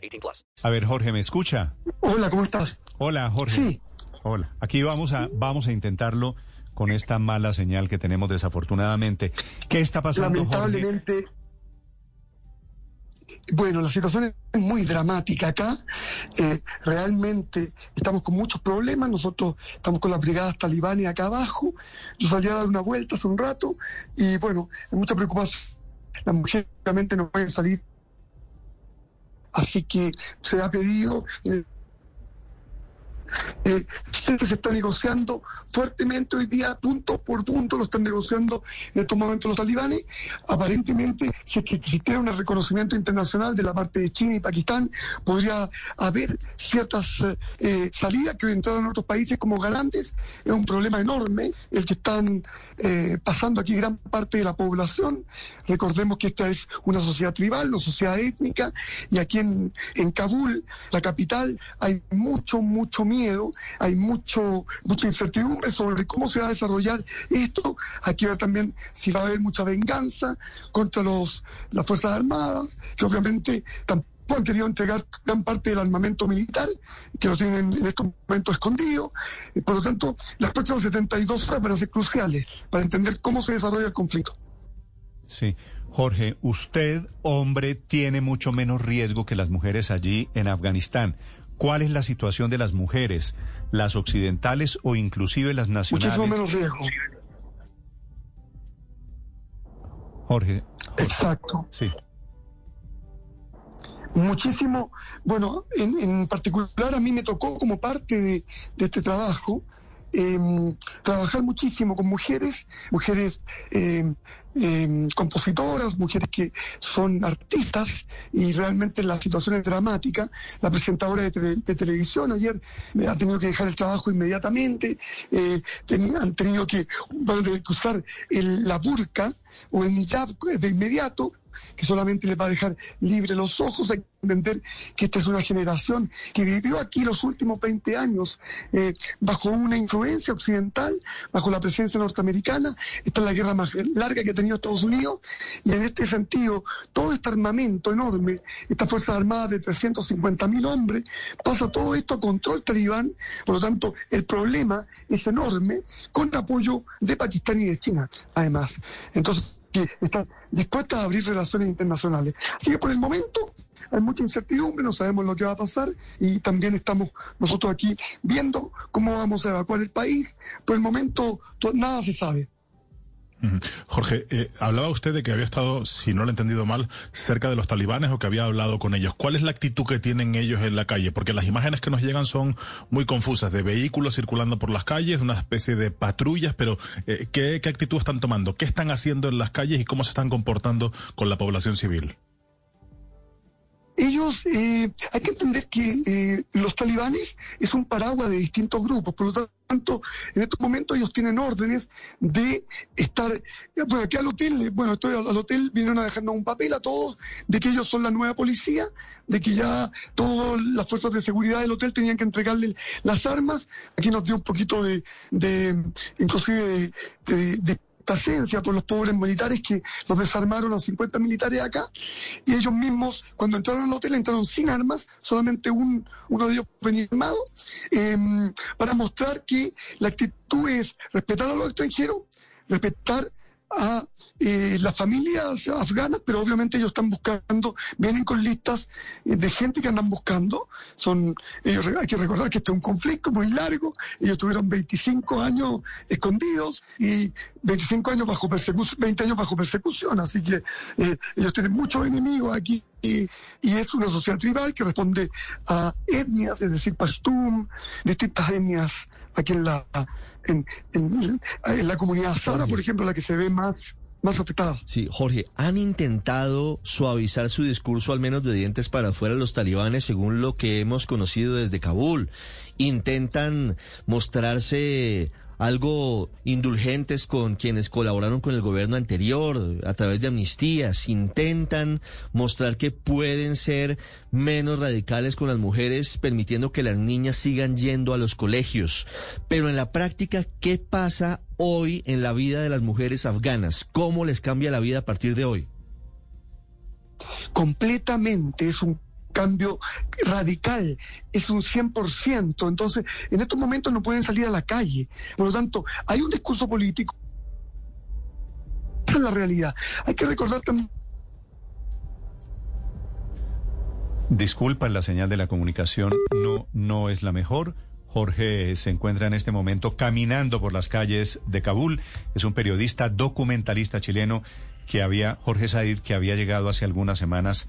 18 plus. A ver, Jorge, ¿me escucha? Hola, ¿cómo estás? Hola, Jorge. Sí. Hola. Aquí vamos a, vamos a intentarlo con esta mala señal que tenemos desafortunadamente. ¿Qué está pasando, Jorge? Lamentablemente, bueno, la situación es muy dramática acá. Eh, realmente estamos con muchos problemas. Nosotros estamos con las brigadas talibanes acá abajo. Yo salí a dar una vuelta hace un rato y bueno, hay mucha preocupación. Las mujeres obviamente no pueden salir. Así que se ha pedido. Eh, eh, se está negociando fuertemente hoy día, punto por punto, lo están negociando en estos momentos los talibanes. Aparentemente, si es que existiera un reconocimiento internacional de la parte de China y Pakistán, podría haber ciertas eh, salidas que entraran a otros países como garantes. Es un problema enorme el que están eh, pasando aquí gran parte de la población. Recordemos que esta es una sociedad tribal, una sociedad étnica, y aquí en, en Kabul, la capital, hay mucho, mucho miedo, hay mucho, mucha incertidumbre sobre cómo se va a desarrollar esto. Aquí va también si va a haber mucha venganza contra los, las Fuerzas Armadas, que obviamente tampoco han querido entregar gran parte del armamento militar, que lo tienen en estos momentos escondido. Y por lo tanto, las próximas 72 horas van a ser cruciales para entender cómo se desarrolla el conflicto. Sí. Jorge, usted, hombre, tiene mucho menos riesgo que las mujeres allí en Afganistán. ¿Cuál es la situación de las mujeres, las occidentales o inclusive las nacionales? Muchísimo menos riesgo. Jorge. Exacto. Sí. muchísimo, bueno, en, en particular a mí me tocó como parte de, de este trabajo eh, trabajar muchísimo con mujeres, mujeres eh, eh, compositoras, mujeres que son artistas y realmente la situación es dramática. La presentadora de, tele- de televisión ayer ha tenido que dejar el trabajo inmediatamente, eh, han tenido que, van a tener que usar el- la burka o el hijab de inmediato que solamente les va a dejar libre los ojos. Hay que entender que esta es una generación que vivió aquí los últimos 20 años eh, bajo una influencia occidental, bajo la presencia norteamericana. Esta es la guerra más larga que ha tenido Estados Unidos y en este sentido todo este armamento enorme, estas Fuerzas Armadas de 350 mil hombres, pasa todo esto a control talibán. Por lo tanto, el problema es enorme con apoyo de Pakistán y de China, además. Entonces, que están dispuestas a abrir relaciones internacionales. Así que por el momento hay mucha incertidumbre, no sabemos lo que va a pasar y también estamos nosotros aquí viendo cómo vamos a evacuar el país. Por el momento to- nada se sabe. Jorge, eh, hablaba usted de que había estado, si no lo he entendido mal, cerca de los talibanes o que había hablado con ellos. ¿Cuál es la actitud que tienen ellos en la calle? Porque las imágenes que nos llegan son muy confusas, de vehículos circulando por las calles, una especie de patrullas, pero eh, ¿qué, ¿qué actitud están tomando? ¿Qué están haciendo en las calles y cómo se están comportando con la población civil? Ellos, eh, hay que entender que eh, los talibanes es un paraguas de distintos grupos, por lo tanto, en estos momentos ellos tienen órdenes de estar, bueno, aquí al hotel, eh, bueno, estoy al, al hotel, vinieron a dejarnos un papel a todos de que ellos son la nueva policía, de que ya todas las fuerzas de seguridad del hotel tenían que entregarle las armas, aquí nos dio un poquito de, de inclusive de, de- de paciencia por los pobres militares que los desarmaron a 50 militares acá. Y ellos mismos cuando entraron al hotel entraron sin armas, solamente un, uno de ellos venía armado, eh, para mostrar que la actitud es respetar a los extranjeros, respetar a eh, las familias afganas, pero obviamente ellos están buscando, vienen con listas eh, de gente que andan buscando. Son, ellos, hay que recordar que este es un conflicto muy largo. Ellos tuvieron 25 años escondidos y 25 años bajo persecución, 20 años bajo persecución. Así que eh, ellos tienen muchos enemigos aquí y, y es una sociedad tribal que responde a etnias, es decir, pashtun, distintas etnias aquí en la en, en- en la comunidad Sara, por ejemplo, la que se ve más más afectadas. Sí, Jorge, ¿han intentado suavizar su discurso al menos de dientes para afuera los talibanes según lo que hemos conocido desde Kabul? ¿Intentan mostrarse algo indulgentes con quienes colaboraron con el gobierno anterior a través de amnistías, intentan mostrar que pueden ser menos radicales con las mujeres, permitiendo que las niñas sigan yendo a los colegios. Pero en la práctica, ¿qué pasa hoy en la vida de las mujeres afganas? ¿Cómo les cambia la vida a partir de hoy? Completamente, es un cambio radical, es un 100%. Entonces, en estos momentos no pueden salir a la calle. Por lo tanto, hay un discurso político. Esa es la realidad. Hay que recordar también. Disculpa, la señal de la comunicación no, no es la mejor. Jorge se encuentra en este momento caminando por las calles de Kabul. Es un periodista documentalista chileno que había, Jorge Said, que había llegado hace algunas semanas